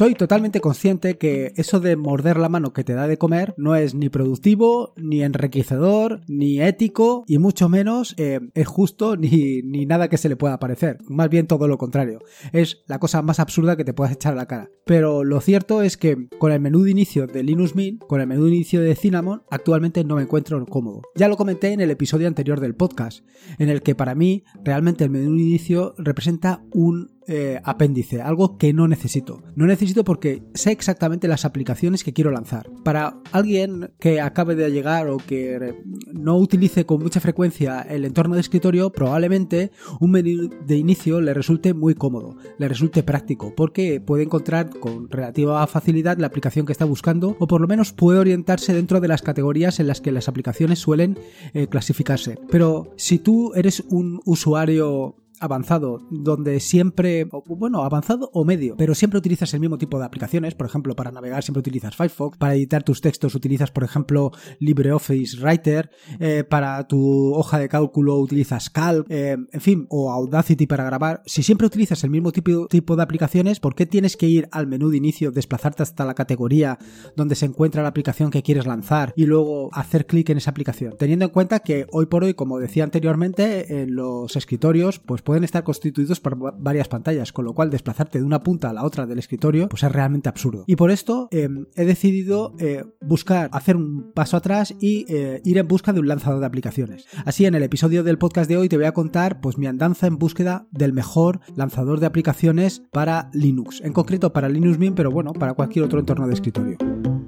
Soy totalmente consciente que eso de morder la mano que te da de comer no es ni productivo, ni enriquecedor, ni ético, y mucho menos eh, es justo ni, ni nada que se le pueda parecer. Más bien todo lo contrario. Es la cosa más absurda que te puedas echar a la cara. Pero lo cierto es que con el menú de inicio de Linux Mint, con el menú de inicio de Cinnamon, actualmente no me encuentro cómodo. Ya lo comenté en el episodio anterior del podcast, en el que para mí realmente el menú de inicio representa un eh, apéndice, algo que no necesito. No necesito porque sé exactamente las aplicaciones que quiero lanzar. Para alguien que acabe de llegar o que no utilice con mucha frecuencia el entorno de escritorio, probablemente un menú de inicio le resulte muy cómodo, le resulte práctico, porque puede encontrar con relativa facilidad la aplicación que está buscando o por lo menos puede orientarse dentro de las categorías en las que las aplicaciones suelen eh, clasificarse. Pero si tú eres un usuario avanzado, donde siempre, bueno, avanzado o medio, pero siempre utilizas el mismo tipo de aplicaciones. Por ejemplo, para navegar siempre utilizas Firefox, para editar tus textos utilizas, por ejemplo, LibreOffice Writer, eh, para tu hoja de cálculo utilizas Calc, eh, en fin, o Audacity para grabar. Si siempre utilizas el mismo tipo, tipo de aplicaciones, ¿por qué tienes que ir al menú de inicio, desplazarte hasta la categoría donde se encuentra la aplicación que quieres lanzar y luego hacer clic en esa aplicación? Teniendo en cuenta que hoy por hoy, como decía anteriormente, en los escritorios, pues pueden estar constituidos por varias pantallas, con lo cual desplazarte de una punta a la otra del escritorio pues es realmente absurdo. Y por esto em, he decidido eh, buscar, hacer un paso atrás y eh, ir en busca de un lanzador de aplicaciones. Así en el episodio del podcast de hoy te voy a contar pues mi andanza en búsqueda del mejor lanzador de aplicaciones para Linux, en concreto para Linux Mint, pero bueno, para cualquier otro entorno de escritorio.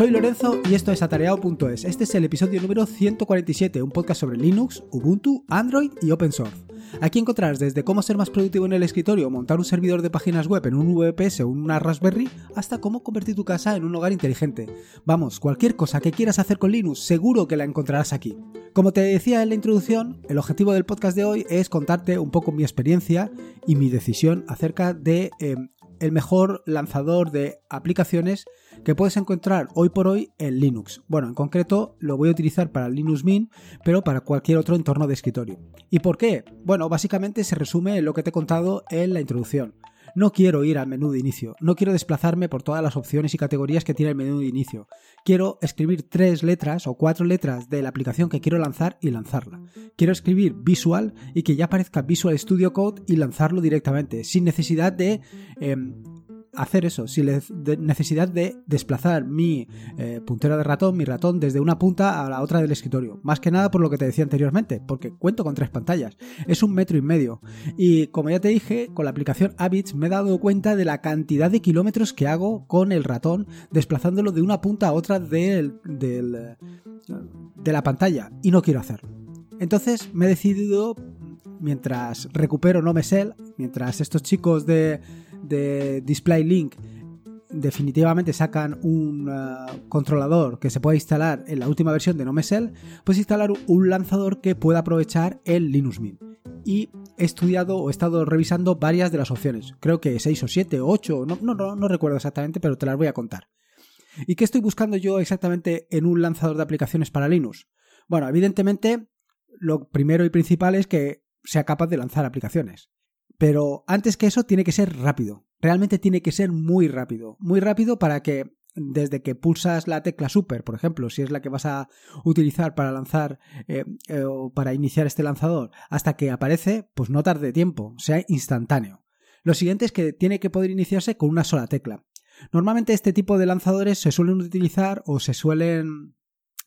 Soy Lorenzo y esto es atareado.es. Este es el episodio número 147, un podcast sobre Linux, Ubuntu, Android y Open Source. Aquí encontrarás desde cómo ser más productivo en el escritorio, montar un servidor de páginas web en un VPS o una Raspberry, hasta cómo convertir tu casa en un hogar inteligente. Vamos, cualquier cosa que quieras hacer con Linux, seguro que la encontrarás aquí. Como te decía en la introducción, el objetivo del podcast de hoy es contarte un poco mi experiencia y mi decisión acerca de eh, el mejor lanzador de aplicaciones que puedes encontrar hoy por hoy en Linux. Bueno, en concreto lo voy a utilizar para Linux Mint, pero para cualquier otro entorno de escritorio. ¿Y por qué? Bueno, básicamente se resume en lo que te he contado en la introducción. No quiero ir al menú de inicio, no quiero desplazarme por todas las opciones y categorías que tiene el menú de inicio. Quiero escribir tres letras o cuatro letras de la aplicación que quiero lanzar y lanzarla. Quiero escribir Visual y que ya aparezca Visual Studio Code y lanzarlo directamente, sin necesidad de em, hacer eso, sin necesidad de desplazar mi eh, puntero de ratón, mi ratón, desde una punta a la otra del escritorio. Más que nada por lo que te decía anteriormente, porque cuento con tres pantallas. Es un metro y medio. Y como ya te dije, con la aplicación Habits me he dado cuenta de la cantidad de kilómetros que hago con el ratón, desplazándolo de una punta a otra del, del, de la pantalla. Y no quiero hacerlo. Entonces me he decidido, mientras recupero Nomesel, mientras estos chicos de de Display Link definitivamente sacan un uh, controlador que se pueda instalar en la última versión de NoMesel, pues instalar un lanzador que pueda aprovechar el Linux Mint. Y he estudiado o he estado revisando varias de las opciones. Creo que 6 o 7 o 8, no, no, no, no recuerdo exactamente, pero te las voy a contar. ¿Y qué estoy buscando yo exactamente en un lanzador de aplicaciones para Linux? Bueno, evidentemente, lo primero y principal es que sea capaz de lanzar aplicaciones. Pero antes que eso tiene que ser rápido. Realmente tiene que ser muy rápido. Muy rápido para que desde que pulsas la tecla super, por ejemplo, si es la que vas a utilizar para lanzar eh, eh, o para iniciar este lanzador, hasta que aparece, pues no tarde tiempo, sea instantáneo. Lo siguiente es que tiene que poder iniciarse con una sola tecla. Normalmente este tipo de lanzadores se suelen utilizar o se suelen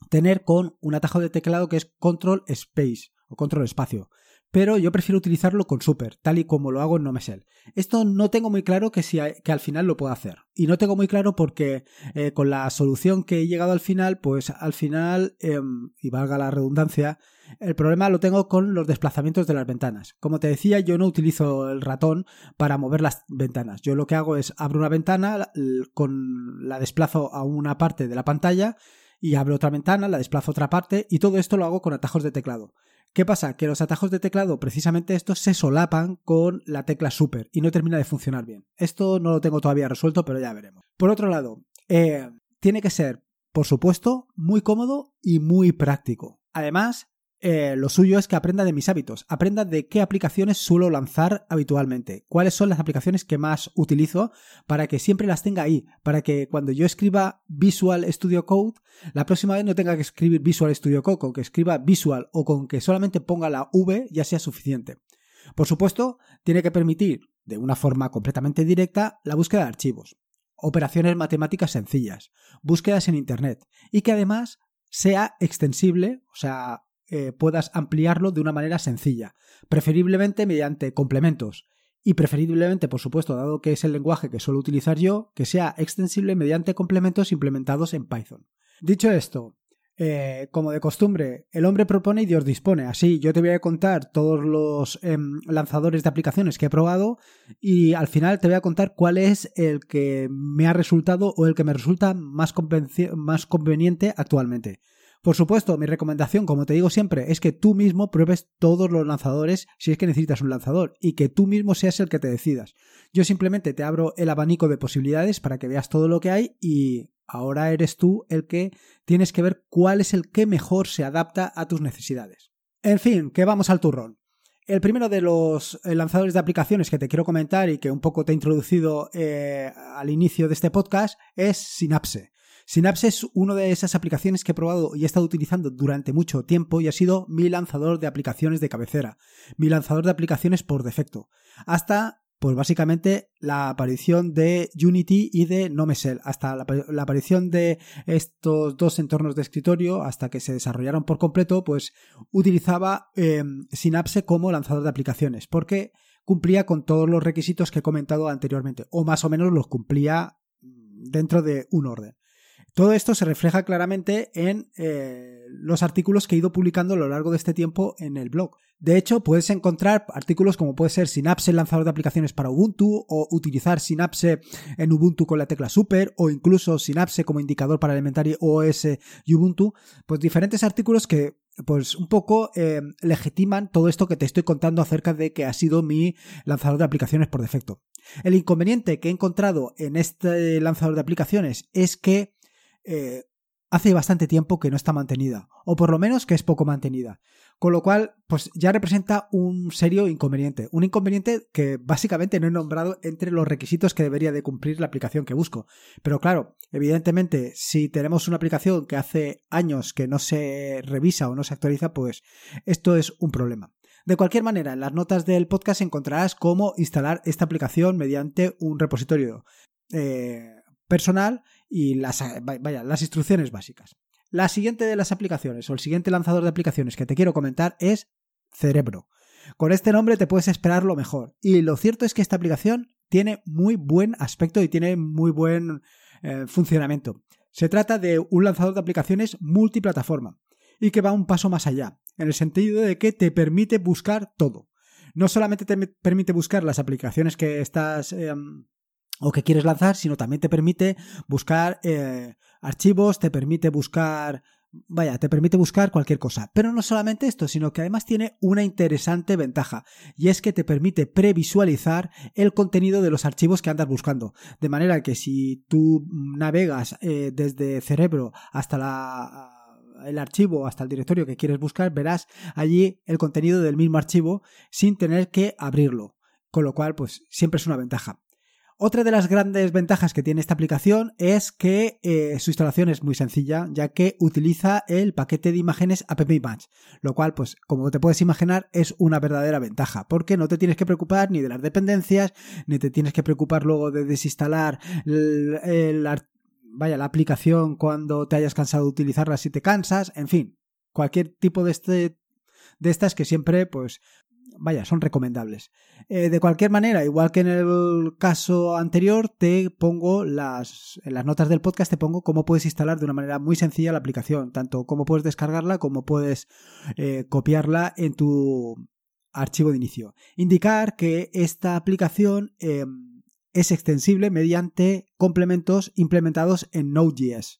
tener con un atajo de teclado que es control space o control espacio pero yo prefiero utilizarlo con Super, tal y como lo hago en Nomesel. Esto no tengo muy claro que, si, que al final lo pueda hacer. Y no tengo muy claro porque eh, con la solución que he llegado al final, pues al final, em, y valga la redundancia, el problema lo tengo con los desplazamientos de las ventanas. Como te decía, yo no utilizo el ratón para mover las ventanas. Yo lo que hago es abro una ventana, con la desplazo a una parte de la pantalla y abro otra ventana, la desplazo a otra parte y todo esto lo hago con atajos de teclado. ¿Qué pasa? Que los atajos de teclado, precisamente estos, se solapan con la tecla super y no termina de funcionar bien. Esto no lo tengo todavía resuelto, pero ya veremos. Por otro lado, eh, tiene que ser, por supuesto, muy cómodo y muy práctico. Además, eh, lo suyo es que aprenda de mis hábitos, aprenda de qué aplicaciones suelo lanzar habitualmente, cuáles son las aplicaciones que más utilizo para que siempre las tenga ahí, para que cuando yo escriba Visual Studio Code, la próxima vez no tenga que escribir Visual Studio Code, con que escriba Visual o con que solamente ponga la V ya sea suficiente. Por supuesto, tiene que permitir, de una forma completamente directa, la búsqueda de archivos, operaciones matemáticas sencillas, búsquedas en Internet y que además sea extensible, o sea, eh, puedas ampliarlo de una manera sencilla, preferiblemente mediante complementos y preferiblemente, por supuesto, dado que es el lenguaje que suelo utilizar yo, que sea extensible mediante complementos implementados en Python. Dicho esto, eh, como de costumbre, el hombre propone y Dios dispone. Así, yo te voy a contar todos los em, lanzadores de aplicaciones que he probado y al final te voy a contar cuál es el que me ha resultado o el que me resulta más, más conveniente actualmente. Por supuesto, mi recomendación, como te digo siempre, es que tú mismo pruebes todos los lanzadores si es que necesitas un lanzador y que tú mismo seas el que te decidas. Yo simplemente te abro el abanico de posibilidades para que veas todo lo que hay y ahora eres tú el que tienes que ver cuál es el que mejor se adapta a tus necesidades. En fin, que vamos al turrón. El primero de los eh, lanzadores de aplicaciones que te quiero comentar y que un poco te he introducido eh, al inicio de este podcast es Synapse. Synapse es una de esas aplicaciones que he probado y he estado utilizando durante mucho tiempo y ha sido mi lanzador de aplicaciones de cabecera, mi lanzador de aplicaciones por defecto, hasta pues básicamente la aparición de Unity y de Nomesel, hasta la, aparición de estos dos entornos de escritorio, hasta que se desarrollaron por completo, pues utilizaba em, Synapse como lanzador de aplicaciones, porque cumplía con todos los requisitos que he comentado anteriormente, o más o menos los cumplía dentro de un orden. Todo esto se refleja claramente en eh, los artículos que he ido publicando a lo largo de este tiempo en el blog. De hecho, puedes encontrar artículos como puede ser Synapse lanzador de aplicaciones para Ubuntu o utilizar Synapse en Ubuntu con la tecla Super o incluso Synapse como indicador para Elementary OS y Ubuntu, pues diferentes artículos que pues un poco eh, legitiman todo esto que te estoy contando acerca de que ha sido mi lanzador de aplicaciones por defecto. El inconveniente que he encontrado en este lanzador de aplicaciones es que eh, hace bastante tiempo que no está mantenida, o por lo menos que es poco mantenida. Con lo cual, pues ya representa un serio inconveniente. Un inconveniente que básicamente no he nombrado entre los requisitos que debería de cumplir la aplicación que busco. Pero claro, evidentemente, si tenemos una aplicación que hace años que no se revisa o no se actualiza, pues esto es un problema. De cualquier manera, en las notas del podcast encontrarás cómo instalar esta aplicación mediante un repositorio eh, personal y las, vaya, las instrucciones básicas. La siguiente de las aplicaciones o el siguiente lanzador de aplicaciones que te quiero comentar es Cerebro. Con este nombre te puedes esperar lo mejor. Y lo cierto es que esta aplicación tiene muy buen aspecto y tiene muy buen eh, funcionamiento. Se trata de un lanzador de aplicaciones multiplataforma y que va un paso más allá, en el sentido de que te permite buscar todo. No solamente te permite buscar las aplicaciones que estás em, o que quieres lanzar, sino también te permite buscar eh, archivos, te permite buscar vaya, te permite buscar cualquier cosa. Pero no solamente esto, sino que además tiene una interesante ventaja, y es que te permite previsualizar el contenido de los archivos que andas buscando. De manera que si tú navegas eh, desde cerebro hasta la el archivo hasta el directorio que quieres buscar, verás allí el contenido del mismo archivo sin tener que abrirlo. Con lo cual, pues siempre es una ventaja. Otra de las grandes ventajas que tiene esta aplicación es que eh, su instalación es muy sencilla, ya que utiliza el paquete de imágenes AppImage, lo cual, pues, como te puedes imaginar, es una verdadera ventaja, porque no te tienes que preocupar ni de las dependencias, ni te tienes que preocupar luego de desinstalar la aplicación cuando te hayas cansado de utilizarla si te cansas, en fin, cualquier tipo de este de estas que siempre pues vaya, son recomendables. Eh, de cualquier manera, igual que en el caso anterior, te pongo las, en las notas del podcast, te pongo cómo puedes instalar de una manera muy sencilla la aplicación, tanto cómo puedes descargarla como puedes eh, copiarla en tu archivo de inicio. Indicar que esta aplicación em, es extensible mediante complementos implementados en Node.js.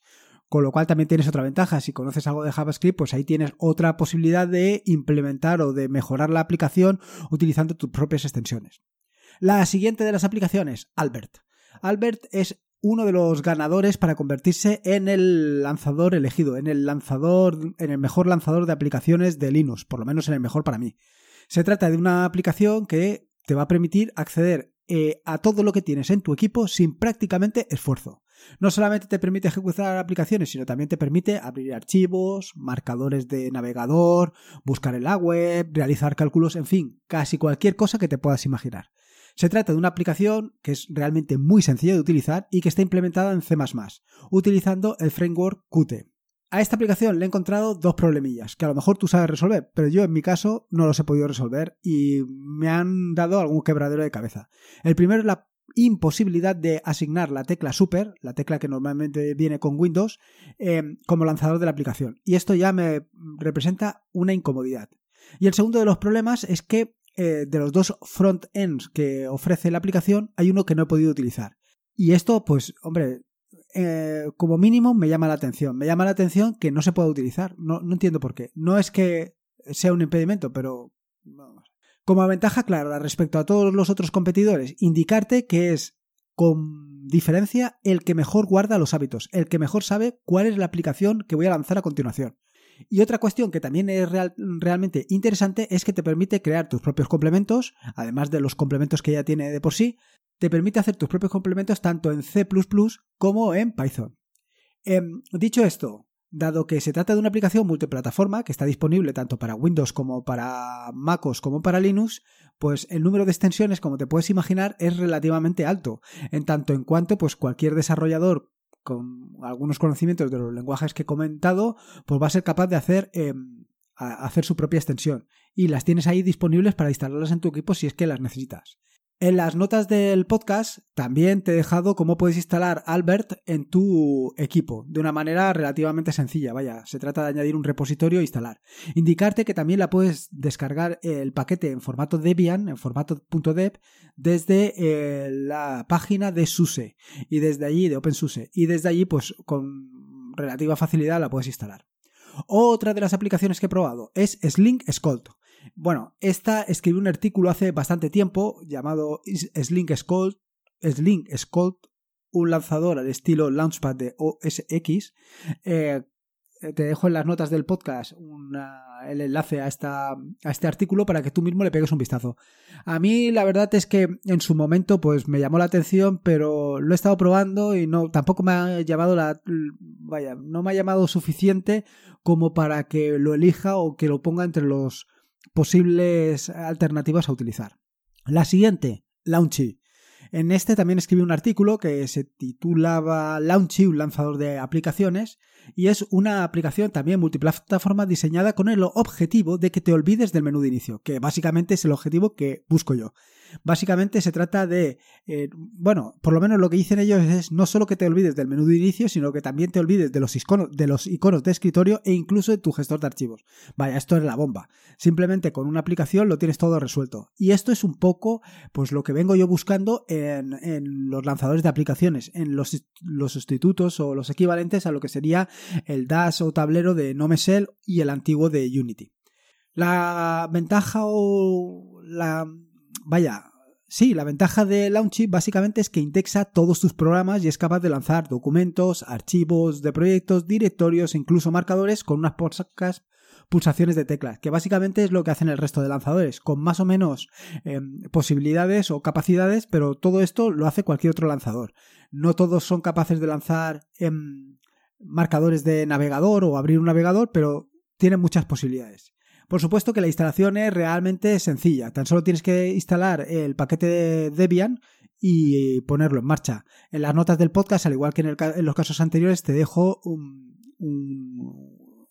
Con lo cual también tienes otra ventaja. Si conoces algo de JavaScript, pues ahí tienes otra posibilidad de implementar o de mejorar la aplicación utilizando tus propias extensiones. La siguiente de las aplicaciones, Albert. Albert es uno de los ganadores para convertirse en el lanzador elegido, en el lanzador, en el mejor lanzador de aplicaciones de Linux, por lo menos en el mejor para mí. Se trata de una aplicación que te va a permitir acceder eh, a todo lo que tienes en tu equipo sin prácticamente esfuerzo. No solamente te permite ejecutar aplicaciones, sino también te permite abrir archivos, marcadores de navegador, buscar en la web, realizar cálculos, en fin, casi cualquier cosa que te puedas imaginar. Se trata de una aplicación que es realmente muy sencilla de utilizar y que está implementada en C++, utilizando el framework Qt. A esta aplicación le he encontrado dos problemillas que a lo mejor tú sabes resolver, pero yo en mi caso no los he podido resolver y me han dado algún quebradero de cabeza. El primero es la imposibilidad de asignar la tecla Super, la tecla que normalmente viene con Windows, eh, como lanzador de la aplicación. Y esto ya me representa una incomodidad. Y el segundo de los problemas es que eh, de los dos front-ends que ofrece la aplicación, hay uno que no he podido utilizar. Y esto, pues, hombre, eh, como mínimo me llama la atención. Me llama la atención que no se pueda utilizar. No entiendo por qué. No es que sea un impedimento, pero... Como ventaja clara respecto a todos los otros competidores, indicarte que es con diferencia el que mejor guarda los hábitos, el que mejor sabe cuál es la aplicación que voy a lanzar a continuación. Y otra cuestión que también es realmente interesante es que te permite crear tus propios complementos, además de los complementos que ya tiene de por sí, te permite hacer tus propios complementos tanto en C ⁇ como en Python. Em, dicho esto, dado que se trata de una aplicación multiplataforma que está disponible tanto para Windows como para MacOS como para Linux, pues el número de extensiones, como te puedes imaginar, es relativamente alto, en tanto en cuanto pues cualquier desarrollador con algunos conocimientos de los lenguajes que he comentado, pues va a ser capaz de hacer, em, hacer su propia extensión. Y las tienes ahí disponibles para instalarlas en tu equipo si es que las necesitas. En las notas del podcast también te he dejado cómo puedes instalar Albert en tu equipo de una manera relativamente sencilla. Vaya, se trata de añadir un repositorio e instalar. Indicarte que también la puedes descargar el paquete en formato Debian, en formato .deb, desde eh, la página de SUSE y desde allí, de OpenSUSE. Y desde allí, pues con relativa facilidad la puedes instalar. Otra de las aplicaciones que he probado es Slink. Bueno, esta escribí un artículo hace bastante tiempo llamado Slink Scold, Slink un lanzador al estilo Launchpad de OS X. Eh, te dejo en las notas del podcast el enlace a, esta, a este artículo para que tú mismo le pegues un vistazo. A mí la verdad es que en su momento pues me llamó la atención, pero lo he estado probando y no tampoco me ha llamado la vaya, no me ha llamado suficiente como para que lo elija o que lo ponga entre los posibles alternativas a utilizar. La siguiente, Launchy. En este también escribí un artículo que se titulaba Launchy, un lanzador de aplicaciones, y es una aplicación también multiplataforma diseñada con el objetivo de que te olvides del menú de inicio, que básicamente es el objetivo que busco yo. Básicamente se trata de, eh, bueno, por lo menos lo que dicen ellos es no solo que te olvides del menú de inicio, sino que también te olvides de los iconos de, los iconos de escritorio e incluso de tu gestor de archivos. Vaya, esto es la bomba. Simplemente con una aplicación lo tienes todo resuelto. Y esto es un poco, pues lo que vengo yo buscando en, los lanzadores de aplicaciones, en los, los sustitutos o los equivalentes a lo que sería el DAS o tablero de Nomesel y el antiguo de Unity. La ventaja o la vaya, sí, la ventaja de Launchy básicamente es que indexa todos tus programas y es capaz de lanzar documentos, archivos de proyectos, directorios e incluso marcadores con unas pocas pulsaciones de teclas, que básicamente es lo que hacen el resto de lanzadores, con más o menos em, posibilidades o capacidades, pero todo esto lo hace cualquier otro lanzador. No todos son capaces de lanzar em, marcadores de navegador o abrir un navegador, pero tienen muchas posibilidades. Por supuesto que la instalación es realmente sencilla. Tan solo tienes que instalar el paquete de Debian y ponerlo en marcha. En las notas del podcast, al igual que en, los casos anteriores, te dejo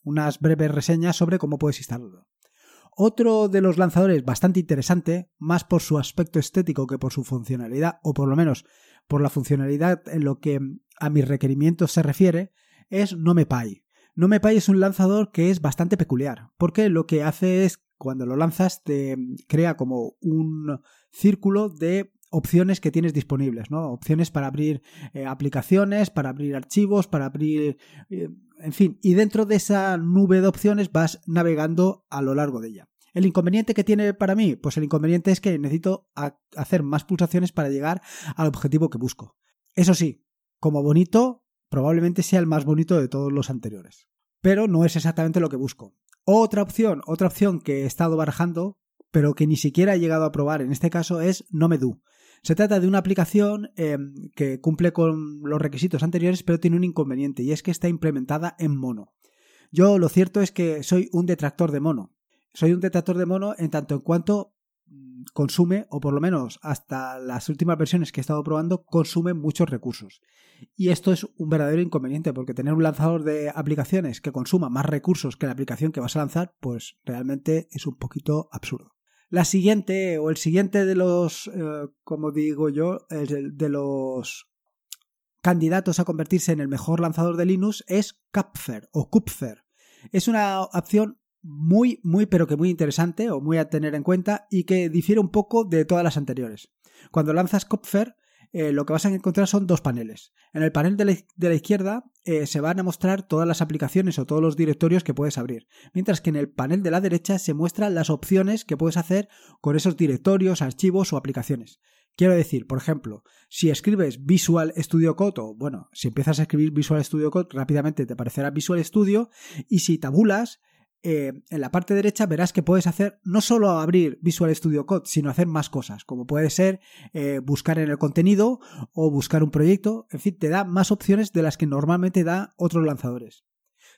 unas breves reseñas sobre cómo puedes instalarlo. Otro de los lanzadores bastante interesante, más por su aspecto estético que por su funcionalidad, o por lo menos por la funcionalidad en lo que a mis requerimientos se refiere, es NomePy. NomePy es un lanzador que es bastante peculiar, porque lo que hace es, cuando lo lanzas, te crea como un círculo de opciones que tienes disponibles, ¿no? Opciones para abrir eh, aplicaciones, para abrir archivos, para abrir... Eh, en fin, y dentro de esa nube de opciones vas navegando a lo largo de ella. ¿El inconveniente que tiene para mí? Pues el inconveniente es que necesito hacer más pulsaciones para llegar al objetivo que busco. Eso sí, como bonito, probablemente sea el más bonito de todos los anteriores. Pero no es exactamente lo que busco. Otra opción, otra opción que he estado barajando, pero que ni siquiera he llegado a probar en este caso, es Nomedu. Se trata de una aplicación em, que cumple con los requisitos anteriores, pero tiene un inconveniente, y es que está implementada en mono. Yo lo cierto es que soy un detractor de mono. Soy un detractor de mono en tanto en cuanto consume, o por lo menos hasta las últimas versiones que he estado probando, consume muchos recursos. Y esto es un verdadero inconveniente, porque tener un lanzador de aplicaciones que consuma más recursos que la aplicación que vas a lanzar, pues realmente es un poquito absurdo. La siguiente, o el siguiente de los, eh, como digo yo, de los candidatos a convertirse en el mejor lanzador de Linux es Kupfer o Kupfer. Es una opción muy, muy, pero que muy interesante o muy a tener en cuenta y que difiere un poco de todas las anteriores. Cuando lanzas Kupfer, eh, lo que vas a encontrar son dos paneles. En el panel de la, izquierda eh, se van a mostrar todas las aplicaciones o todos los directorios que puedes abrir, mientras que en el panel de la derecha se muestran las opciones que puedes hacer con esos directorios, archivos o aplicaciones. Quiero decir, por ejemplo, si escribes Visual Studio Code o, bueno, si empiezas a escribir Visual Studio Code, rápidamente te aparecerá Visual Studio y si tabulas, eh, en la parte derecha verás que puedes hacer no solo abrir Visual Studio Code, sino hacer más cosas, como puede ser eh, buscar en el contenido o buscar un proyecto, en fin, te da más opciones de las que normalmente da otros lanzadores.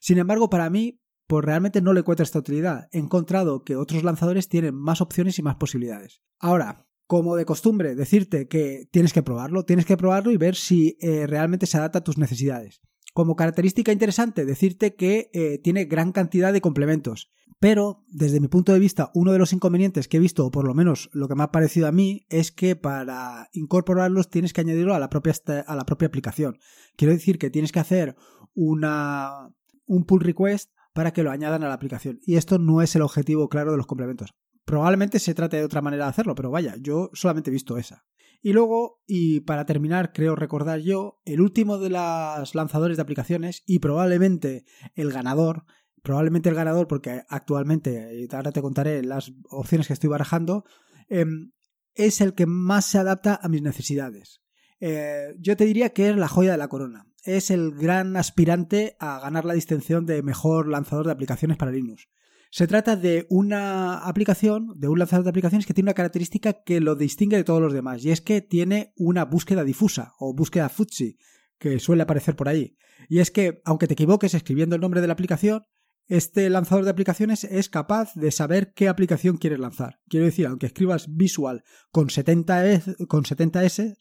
Sin embargo, para mí, pues realmente no le encuentro esta utilidad. He encontrado que otros lanzadores tienen más opciones y más posibilidades. Ahora, como de costumbre, decirte que tienes que probarlo, tienes que probarlo y ver si eh, realmente se adapta a tus necesidades. Como característica interesante, decirte que eh, tiene gran cantidad de complementos. Pero, desde mi punto de vista, uno de los inconvenientes que he visto, o por lo menos lo que me ha parecido a mí, es que para incorporarlos tienes que añadirlo a la propia, a la propia aplicación. Quiero decir que tienes que hacer una, un pull request para que lo añadan a la aplicación. Y esto no es el objetivo claro de los complementos. Probablemente se trate de otra manera de hacerlo, pero vaya, yo solamente he visto esa. Y luego, y para terminar, creo recordar yo, el último de los lanzadores de aplicaciones y probablemente el ganador, probablemente el ganador porque actualmente, ahora te contaré las opciones que estoy barajando, em, es el que más se adapta a mis necesidades. Eh, yo te diría que es la joya de la corona. Es el gran aspirante a ganar la distinción de mejor lanzador de aplicaciones para Linux. Se trata de una aplicación, de un lanzador de aplicaciones que tiene una característica que lo distingue de todos los demás, y es que tiene una búsqueda difusa o búsqueda futsi, que suele aparecer por ahí. Y es que, aunque te equivoques escribiendo el nombre de la aplicación, este lanzador de aplicaciones es capaz de saber qué aplicación quieres lanzar. Quiero decir, aunque escribas Visual con 70 S, con 70 S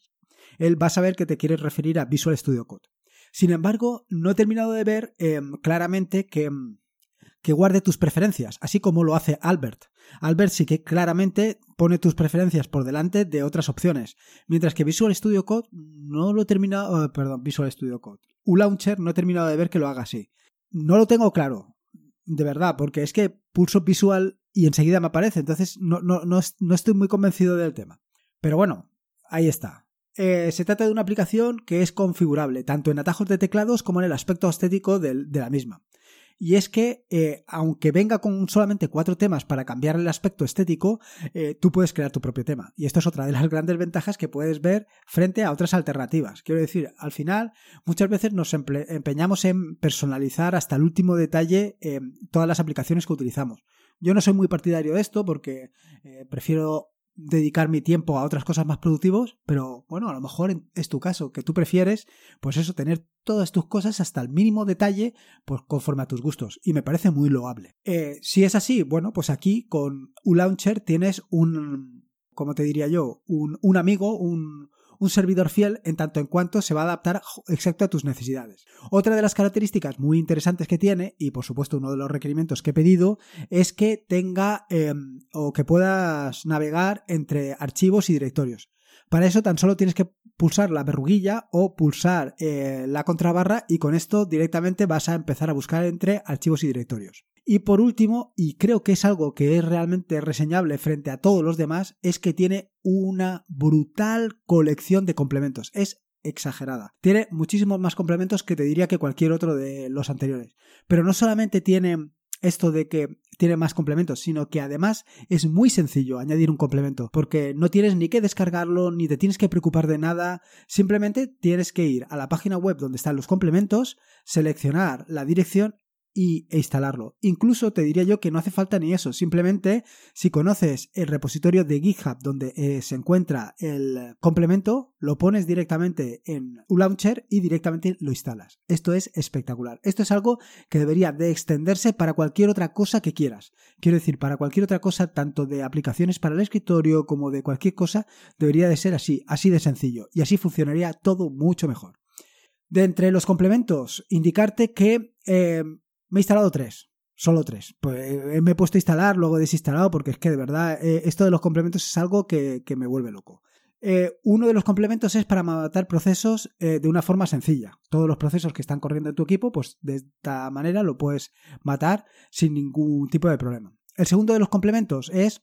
él va a saber que te quieres referir a Visual Studio Code. Sin embargo, no he terminado de ver em, claramente que em, que guarde tus preferencias, así como lo hace Albert. Albert sí que claramente pone tus preferencias por delante de otras opciones, mientras que Visual Studio Code no lo he terminado, oh, perdón, Visual Studio Code. launcher no he terminado de ver que lo haga así. No lo tengo claro, de verdad, porque es que pulso Visual y enseguida me aparece, entonces no, no, no, estoy muy convencido del tema. Pero bueno, ahí está. Eh, se trata de una aplicación que es configurable, tanto en atajos de teclados como en el aspecto estético de la misma y es que eh, aunque venga con solamente cuatro temas para cambiar el aspecto estético, eh, tú puedes crear tu propio tema. Y esto es otra de las grandes ventajas que puedes ver frente a otras alternativas. Quiero decir, al final muchas veces nos empeñamos en personalizar hasta el último detalle eh, todas las aplicaciones que utilizamos. Yo no soy muy partidario de esto porque prefiero dedicar mi tiempo a otras cosas más productivos, pero bueno, a lo mejor es tu caso, que tú prefieres, pues eso, tener todas tus cosas hasta el mínimo detalle, pues conforme a tus gustos, y me parece muy loable. Eh, si es así, bueno, pues aquí con launcher tienes un, como te diría yo, un, un amigo, un, un servidor fiel en tanto en cuanto se va a adaptar exacto a tus necesidades. Otra de las características muy interesantes que tiene, y por supuesto uno de los requerimientos que he pedido, es que tenga em, o que puedas navegar entre archivos y directorios. Para eso tan solo tienes que pulsar la verruguilla o pulsar eh, la contrabarra y con esto directamente vas a empezar a buscar entre archivos y directorios. Y por último, y creo que es algo que es realmente reseñable frente a todos los demás, es que tiene una brutal colección de complementos. Es exagerada. Tiene muchísimos más complementos que te diría que cualquier otro de los anteriores. Pero no solamente tiene esto de que tiene más complementos, sino que además es muy sencillo añadir un complemento, porque no tienes ni que descargarlo, ni te tienes que preocupar de nada, simplemente tienes que ir a la página web donde están los complementos, seleccionar la dirección y, e instalarlo. Incluso te diría yo que no hace falta ni eso, simplemente si conoces el repositorio de GitHub donde eh, se encuentra el complemento, lo pones directamente en un launcher y directamente lo instalas. Esto es espectacular. Esto es algo que debería de extenderse para cualquier otra cosa que quieras. Quiero decir, para cualquier otra cosa, tanto de aplicaciones para el escritorio como de cualquier cosa, debería de ser así, así de sencillo. Y así funcionaría todo mucho mejor. De entre los complementos, indicarte que eh, me he instalado tres. Solo tres. Pues eh, me he puesto a instalar, luego he desinstalado, porque es que de verdad eh, esto de los complementos es algo que, me vuelve loco. Eh, uno de los complementos es para matar procesos de una forma sencilla. Todos los procesos que están corriendo en tu equipo, pues de esta manera lo puedes matar sin ningún tipo de problema. El segundo de los complementos es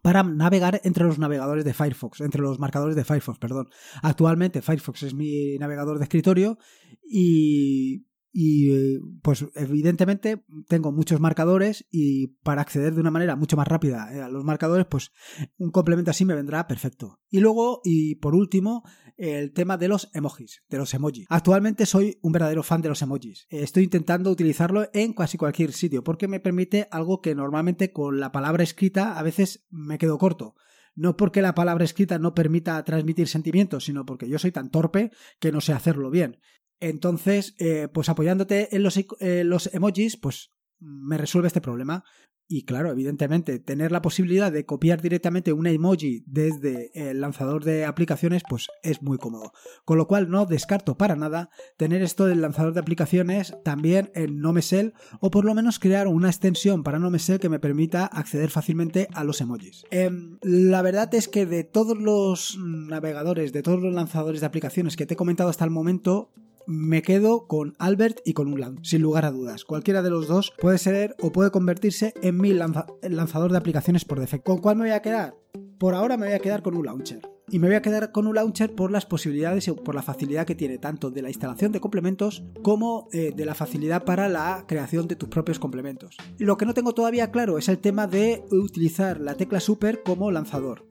para navegar entre los navegadores de Firefox, entre los marcadores de Firefox, perdón. Actualmente Firefox es mi navegador de escritorio y y eh, pues evidentemente tengo muchos marcadores y para acceder de una manera mucho más rápida eh, a los marcadores pues un complemento así me vendrá perfecto. Y luego y por último el tema de los emojis de los emojis. Actualmente soy un verdadero fan de los emojis. Estoy intentando utilizarlo en casi cualquier sitio porque me permite algo que normalmente con la palabra escrita a veces me quedo corto. No porque la palabra escrita no permita transmitir sentimientos, sino porque yo soy tan torpe que no sé hacerlo bien. Entonces, eh, pues apoyándote en los, los emojis, pues me resuelve este problema. Y claro, evidentemente, tener la posibilidad de copiar directamente un emoji desde el lanzador de aplicaciones, pues es muy cómodo. Con lo cual no descarto para nada tener esto del lanzador de aplicaciones también en NoMesel o por lo menos crear una extensión para NoMesel que me permita acceder fácilmente a los emojis. Em, la verdad es que de todos los navegadores, de todos los lanzadores de aplicaciones que te he comentado hasta el momento, me quedo con Albert y con Ulan, sin lugar a dudas. Cualquiera de los dos puede ser o puede convertirse en mi lanzador de aplicaciones por defecto. ¿Con cuál me voy a quedar? Por ahora me voy a quedar con un launcher. Y me voy a quedar con un launcher por las posibilidades y por la facilidad que tiene tanto de la instalación de complementos como eh, de la facilidad para la creación de tus propios complementos. Lo que no tengo todavía claro es el tema de utilizar la tecla super como lanzador.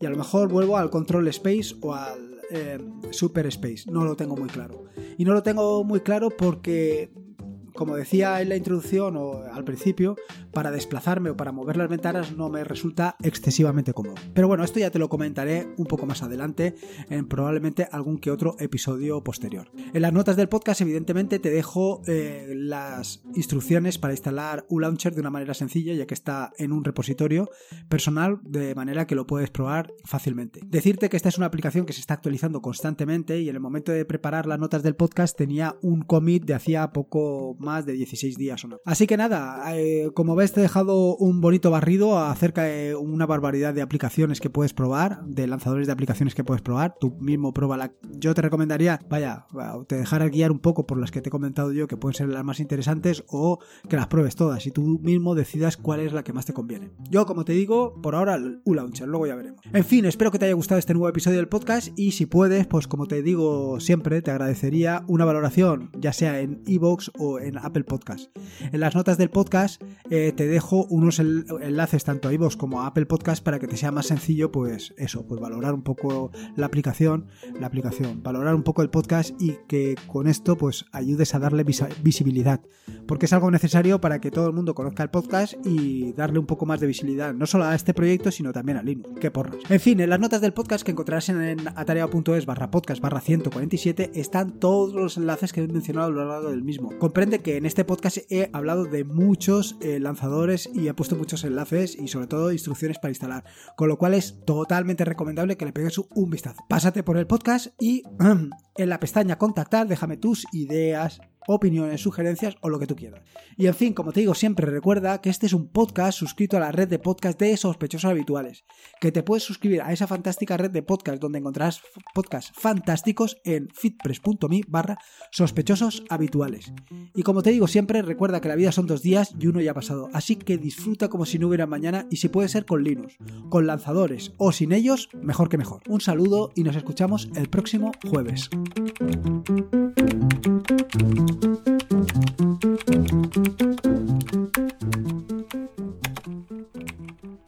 Y a lo mejor vuelvo al control space o al eh, Super Space. No lo tengo muy claro. Y no lo tengo muy claro porque como decía en la introducción o al principio, para desplazarme o para mover las ventanas no me resulta excesivamente cómodo. Pero bueno, esto ya te lo comentaré un poco más adelante en probablemente algún que otro episodio posterior. En las notas del podcast evidentemente te dejo eh, las instrucciones para instalar un launcher de una manera sencilla ya que está en un repositorio personal de manera que lo puedes probar fácilmente. Decirte que esta es una aplicación que se está actualizando constantemente y en el momento de preparar las notas del podcast tenía un commit de hacía poco más de 16 días o no. Así que nada, eh, como ves te he dejado un bonito barrido acerca de una barbaridad de aplicaciones que puedes probar, de lanzadores de aplicaciones que puedes probar. Tú mismo prueba Yo te recomendaría, vaya, te dejara guiar un poco por las que te he comentado yo que pueden ser las más interesantes o que las pruebes todas y tú mismo decidas cuál es la que más te conviene. Yo, como te digo, por ahora un launcher, luego ya veremos. En fin, espero que te haya gustado este nuevo episodio del podcast y si puedes, pues como te digo siempre, te agradecería una valoración, ya sea en iVoox o en Apple Podcast. En las notas del podcast eh, te dejo unos enlaces tanto a iVoox como a Apple Podcast para que te sea más sencillo, pues eso, pues valorar un poco la aplicación, la aplicación, valorar un poco el podcast y que con esto pues ayudes a darle visibilidad, porque es algo necesario para que todo el mundo conozca el podcast y darle un poco más de visibilidad, no solo a este proyecto, sino también a Linux. Qué porras. En fin, en las notas del podcast que encontrarás en atarea.es barra podcast barra 147 están todos los enlaces que he mencionado a lo largo del mismo. Comprende que en este podcast he hablado de muchos eh, lanzadores y he puesto muchos enlaces y sobre todo instrucciones para instalar, con lo cual es totalmente recomendable que le pegues un vistazo. Pásate por el podcast y en la pestaña contactar déjame tus ideas, opiniones, sugerencias o lo que tú quieras. Y en fin, como te digo siempre, recuerda que este es un podcast suscrito a la red de podcast de sospechosos habituales, que te puedes suscribir a esa fantástica red de podcast donde encontrarás podcasts fantásticos en fitpress.me barra sospechosos habituales. Y como te digo siempre, recuerda que la vida son dos días y uno ya ha pasado, así que disfruta como si no hubiera mañana y si puede ser con Linux, con lanzadores o sin ellos, mejor que mejor. Un saludo y nos escuchamos el próximo jueves. Thank you.